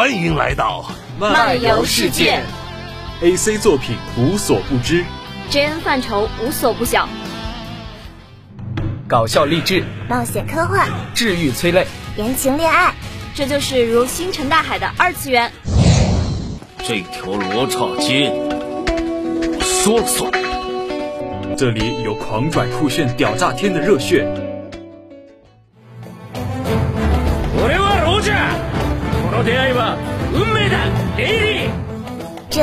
欢迎来到漫游世界。AC 作品无所不知，JN 范畴无所不晓，搞笑励志、冒险科幻、治愈催泪、言情恋爱，这就是如星辰大海的二次元。这条罗刹街，我说了算。这里有狂拽酷炫、屌炸天的热血，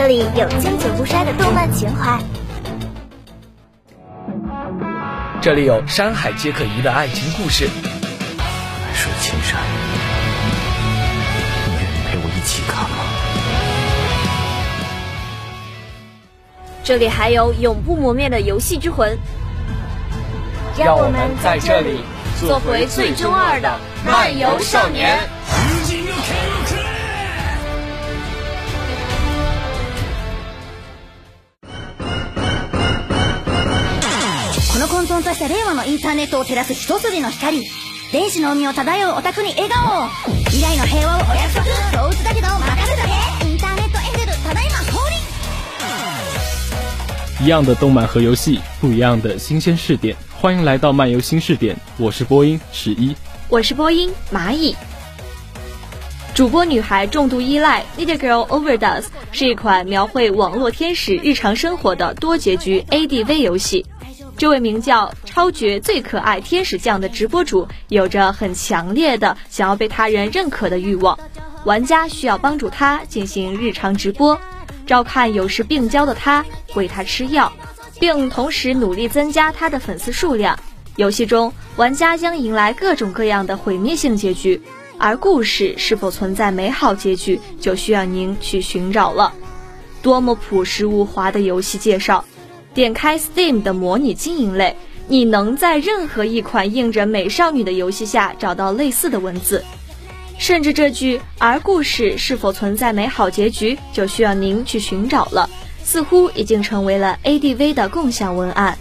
这里有经久不衰的动漫情怀，这里有山海皆可移的爱情故事，万水千山，你愿意陪我一起看吗？这里还有永不磨灭的游戏之魂，让我们在这里做回最中二的漫游少年。とした令和のインターネットを照らす一筋の光電子の海を漂うオタクに笑顔を未来の平和をお約束そう打つだけど任せとけインターネットエンジェルただいま降臨一样的动漫和游戏，不一样的新鲜试点。欢迎来到漫游新试点，我是播音十一。我是播音蚂蚁。主播女孩重度依赖 Need Girl Overdose 是一款描绘网络天使日常生活的多结局 ADV 游戏。 这位名叫超绝最可爱天使酱的直播主，有着很强烈的想要被他人认可的欲望。玩家需要帮助他进行日常直播，照看有时病娇的他，喂他吃药，并同时努力增加他的粉丝数量。游戏中，玩家将迎来各种各样的毁灭性结局，而故事是否存在美好结局，就需要您去寻找了。多么朴实无华的游戏介绍！点开 Steam 的模拟经营类，你能在任何一款印着美少女的游戏下找到类似的文字。甚至这句“而故事是否存在美好结局”，就需要您去寻找了。似乎已经成为了 ADV 的共享文案。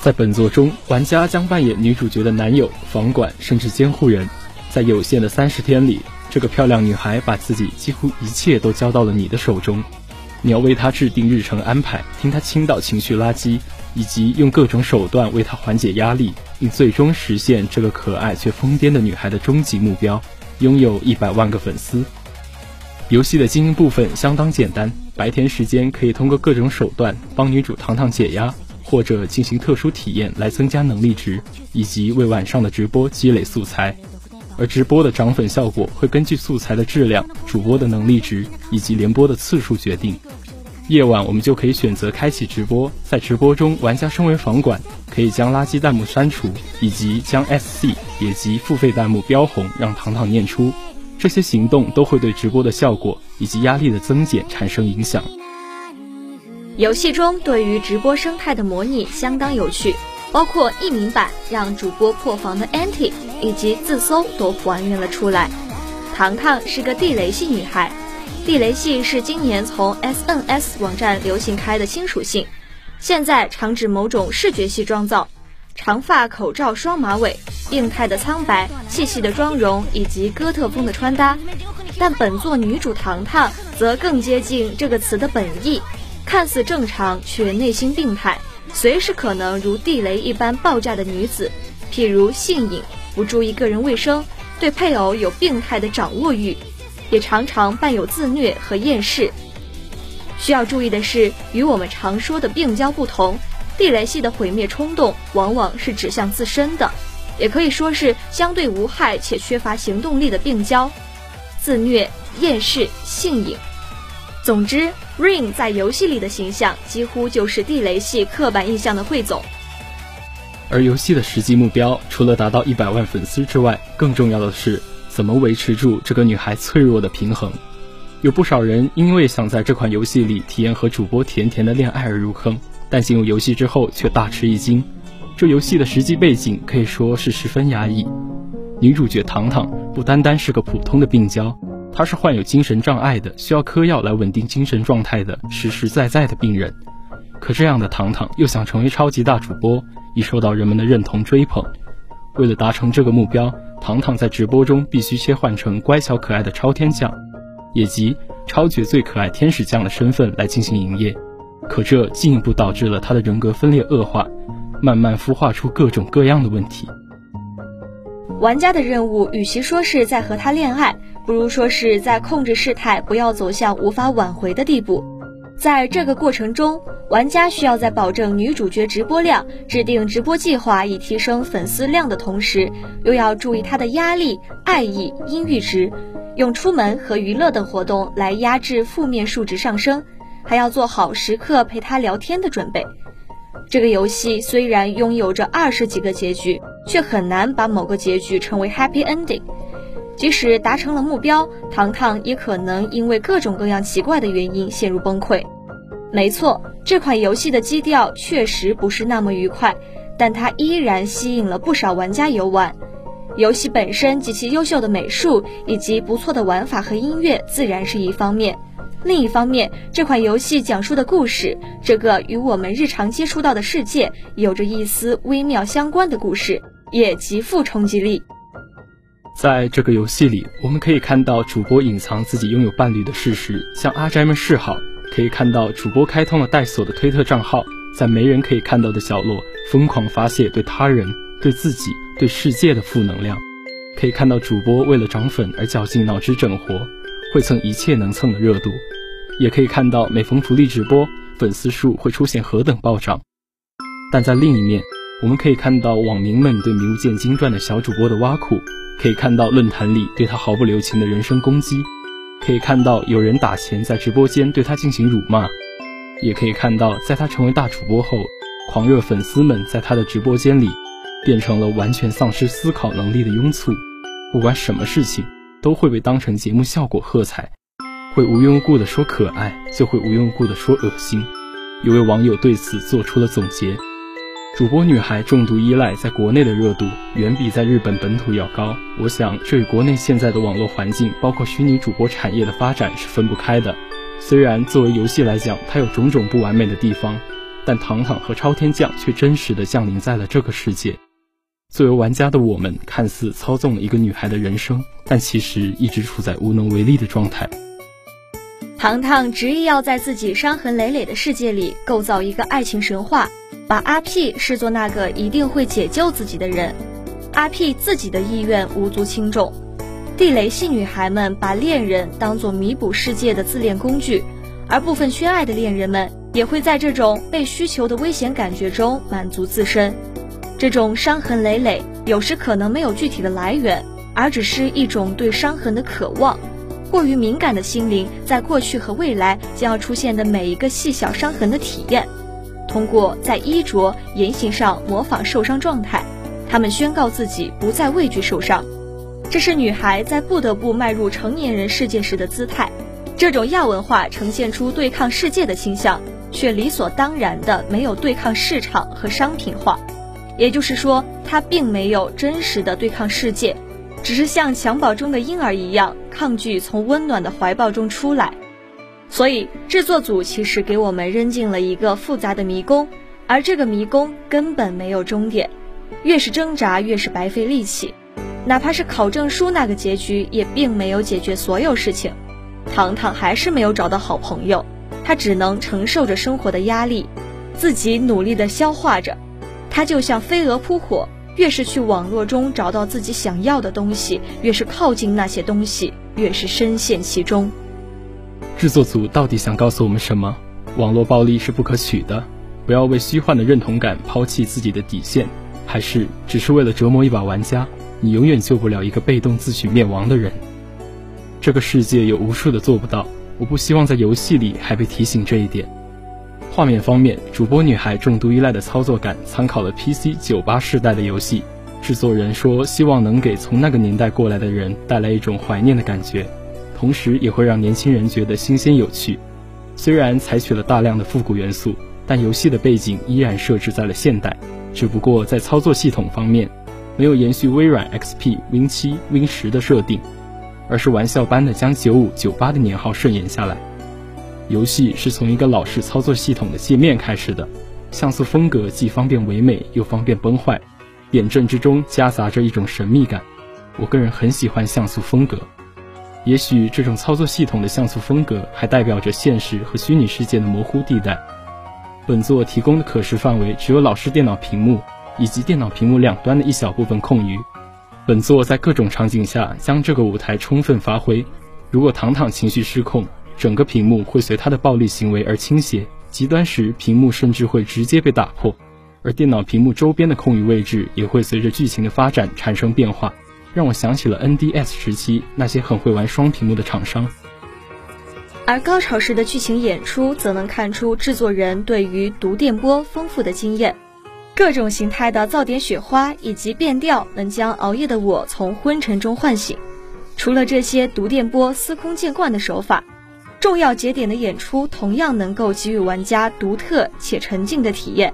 在本作中，玩家将扮演女主角的男友、房管甚至监护人。在有限的三十天里，这个漂亮女孩把自己几乎一切都交到了你的手中。你要为她制定日程安排，听她倾倒情绪垃圾，以及用各种手段为她缓解压力，并最终实现这个可爱却疯癫的女孩的终极目标——拥有一百万个粉丝。游戏的经营部分相当简单，白天时间可以通过各种手段帮女主糖糖解压，或者进行特殊体验来增加能力值，以及为晚上的直播积累素材。而直播的涨粉效果会根据素材的质量、主播的能力值以及连播的次数决定。夜晚我们就可以选择开启直播，在直播中，玩家身为房管，可以将垃圾弹幕删除，以及将 SC 也即付费弹幕标红，让糖糖念出。这些行动都会对直播的效果以及压力的增减产生影响。游戏中对于直播生态的模拟相当有趣，包括译名版让主播破防的 anti 以及自搜都还原了出来。糖糖是个地雷系女孩，地雷系是今年从 SNS 网站流行开的新属性，现在常指某种视觉系妆造。长发、口罩、双马尾，病态的苍白，细细的妆容以及哥特风的穿搭。但本作女主糖糖则更接近这个词的本意，看似正常却内心病态，随时可能如地雷一般爆炸的女子。譬如性瘾，不注意个人卫生，对配偶有病态的掌握欲，也常常伴有自虐和厌世。需要注意的是，与我们常说的病娇不同。地雷系的毁灭冲动往往是指向自身的，也可以说是相对无害且缺乏行动力的病娇、自虐、厌世、性瘾。总之，Rain 在游戏里的形象几乎就是地雷系刻板印象的汇总。而游戏的实际目标，除了达到一百万粉丝之外，更重要的是怎么维持住这个女孩脆弱的平衡。有不少人因为想在这款游戏里体验和主播甜甜的恋爱而入坑。但进入游戏之后却大吃一惊，这游戏的实际背景可以说是十分压抑。女主角糖糖不单单是个普通的病娇，他是患有精神障碍的，需要嗑药来稳定精神状态的实实在在的病人。可这样的糖糖又想成为超级大主播，以受到人们的认同追捧。为了达成这个目标，糖糖在直播中必须切换成乖巧可爱的超天将，以及超绝最可爱天使将的身份来进行营业，可这进一步导致了他的人格分裂恶化，慢慢孵化出各种各样的问题。玩家的任务与其说是在和他恋爱，不如说是在控制事态，不要走向无法挽回的地步。在这个过程中，玩家需要在保证女主角直播量、制定直播计划以提升粉丝量的同时，又要注意她的压力、爱意、阴郁值，用出门和娱乐等活动来压制负面数值上升，还要做好时刻陪她聊天的准备。这个游戏虽然拥有着二十几个结局，却很难把某个结局称为 happy ending。即使达成了目标，糖糖也可能因为各种各样奇怪的原因陷入崩溃。没错，这款游戏的基调确实不是那么愉快，但它依然吸引了不少玩家游玩。游戏本身及其优秀的美术以及不错的玩法和音乐自然是一方面，另一方面，这款游戏讲述的故事，这个与我们日常接触到的世界有着一丝微妙相关的故事，也极富冲击力。在这个游戏里，我们可以看到主播隐藏自己拥有伴侣的事实，向阿宅们示好；可以看到主播开通了带锁的推特账号，在没人可以看到的角落疯狂发泄对他人、对自己、对世界的负能量；可以看到主播为了涨粉而绞尽脑汁整活，会蹭一切能蹭的热度；也可以看到每逢福利直播，粉丝数会出现何等暴涨。但在另一面，我们可以看到网民们对名不见经传的小主播的挖苦。可以看到论坛里对他毫不留情的人身攻击，可以看到有人打钱在直播间对他进行辱骂，也可以看到在他成为大主播后，狂热粉丝们在他的直播间里变成了完全丧失思考能力的庸卒。不管什么事情都会被当成节目效果喝彩，会无缘无故的说可爱，就会无缘无故的说恶心。有位网友对此做出了总结。主播女孩重度依赖，在国内的热度远比在日本本土要高。我想，这与国内现在的网络环境，包括虚拟主播产业的发展是分不开的。虽然作为游戏来讲，它有种种不完美的地方，但糖糖和超天将却真实的降临在了这个世界。作为玩家的我们，看似操纵了一个女孩的人生，但其实一直处在无能为力的状态。糖糖执意要在自己伤痕累累的世界里构造一个爱情神话。把阿 P 视作那个一定会解救自己的人，阿 P 自己的意愿无足轻重。地雷系女孩们把恋人当作弥补世界的自恋工具，而部分缺爱的恋人们也会在这种被需求的危险感觉中满足自身。这种伤痕累累有时可能没有具体的来源，而只是一种对伤痕的渴望。过于敏感的心灵，在过去和未来将要出现的每一个细小伤痕的体验。通过在衣着言行上模仿受伤状态，他们宣告自己不再畏惧受伤。这是女孩在不得不迈入成年人世界时的姿态。这种亚文化呈现出对抗世界的倾向，却理所当然的没有对抗市场和商品化。也就是说，它并没有真实的对抗世界，只是像襁褓中的婴儿一样抗拒从温暖的怀抱中出来。所以，制作组其实给我们扔进了一个复杂的迷宫，而这个迷宫根本没有终点，越是挣扎越是白费力气。哪怕是考证书那个结局，也并没有解决所有事情。糖糖还是没有找到好朋友，他只能承受着生活的压力，自己努力地消化着。他就像飞蛾扑火，越是去网络中找到自己想要的东西，越是靠近那些东西，越是深陷其中。制作组到底想告诉我们什么？网络暴力是不可取的，不要为虚幻的认同感抛弃自己的底线，还是只是为了折磨一把玩家？你永远救不了一个被动自取灭亡的人。这个世界有无数的做不到，我不希望在游戏里还被提醒这一点。画面方面，主播女孩重度依赖的操作感参考了 PC 九八世代的游戏，制作人说希望能给从那个年代过来的人带来一种怀念的感觉。同时也会让年轻人觉得新鲜有趣。虽然采取了大量的复古元素，但游戏的背景依然设置在了现代，只不过在操作系统方面，没有延续微软 XP、Win 七、Win 十的设定，而是玩笑般的将九五、九八的年号顺延下来。游戏是从一个老式操作系统的界面开始的，像素风格既方便唯美又方便崩坏，点阵之中夹杂着一种神秘感。我个人很喜欢像素风格。也许这种操作系统的像素风格，还代表着现实和虚拟世界的模糊地带。本作提供的可视范围只有老式电脑屏幕以及电脑屏幕两端的一小部分空余。本作在各种场景下将这个舞台充分发挥。如果糖糖情绪失控，整个屏幕会随他的暴力行为而倾斜，极端时屏幕甚至会直接被打破，而电脑屏幕周边的空余位置也会随着剧情的发展产生变化，让我想起了 NDS 时期那些很会玩双屏幕的厂商。而高潮时的剧情演出，则能看出制作人对于读电波丰富的经验。各种形态的噪点雪花以及变调，能将熬夜的我从昏沉中唤醒。除了这些读电波司空见惯的手法，重要节点的演出同样能够给予玩家独特且沉浸的体验。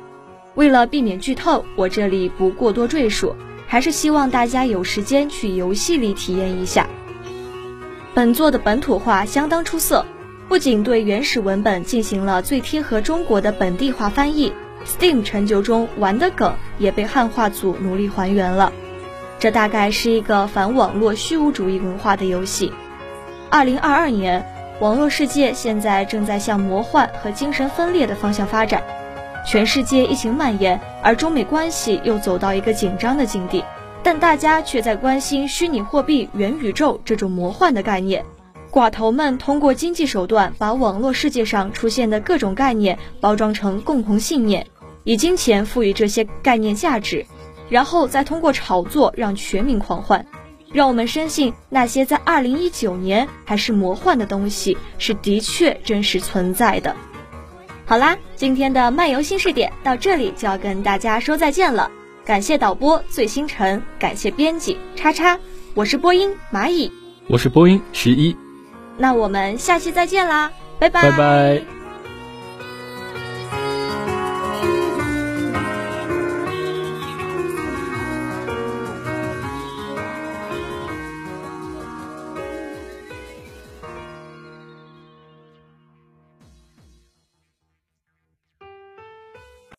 为了避免剧透，我这里不过多赘述，还是希望大家有时间去游戏里体验一下。本作的本土化相当出色。不仅对原始文本进行了最贴合中国的本地化翻译，Steam 成就中玩的梗也被汉化组努力还原了。这大概是一个反网络虚无主义文化的游戏。二零二二年，网络世界现在正在向魔幻和精神分裂的方向发展，全世界疫情蔓延，而中美关系又走到一个紧张的境地，但大家却在关心虚拟货币、元宇宙这种魔幻的概念。寡头们通过经济手段，把网络世界上出现的各种概念包装成共同信念，以金钱赋予这些概念价值，然后再通过炒作让全民狂欢，让我们深信那些在二零一九年还是魔幻的东西是的确真实存在的。好啦，今天的漫游新视点到这里就要跟大家说再见了。感谢导播醉星辰，感谢编辑叉叉，我是播音蚂蚁，我是播音十一。那我们下期再见啦，拜拜拜拜。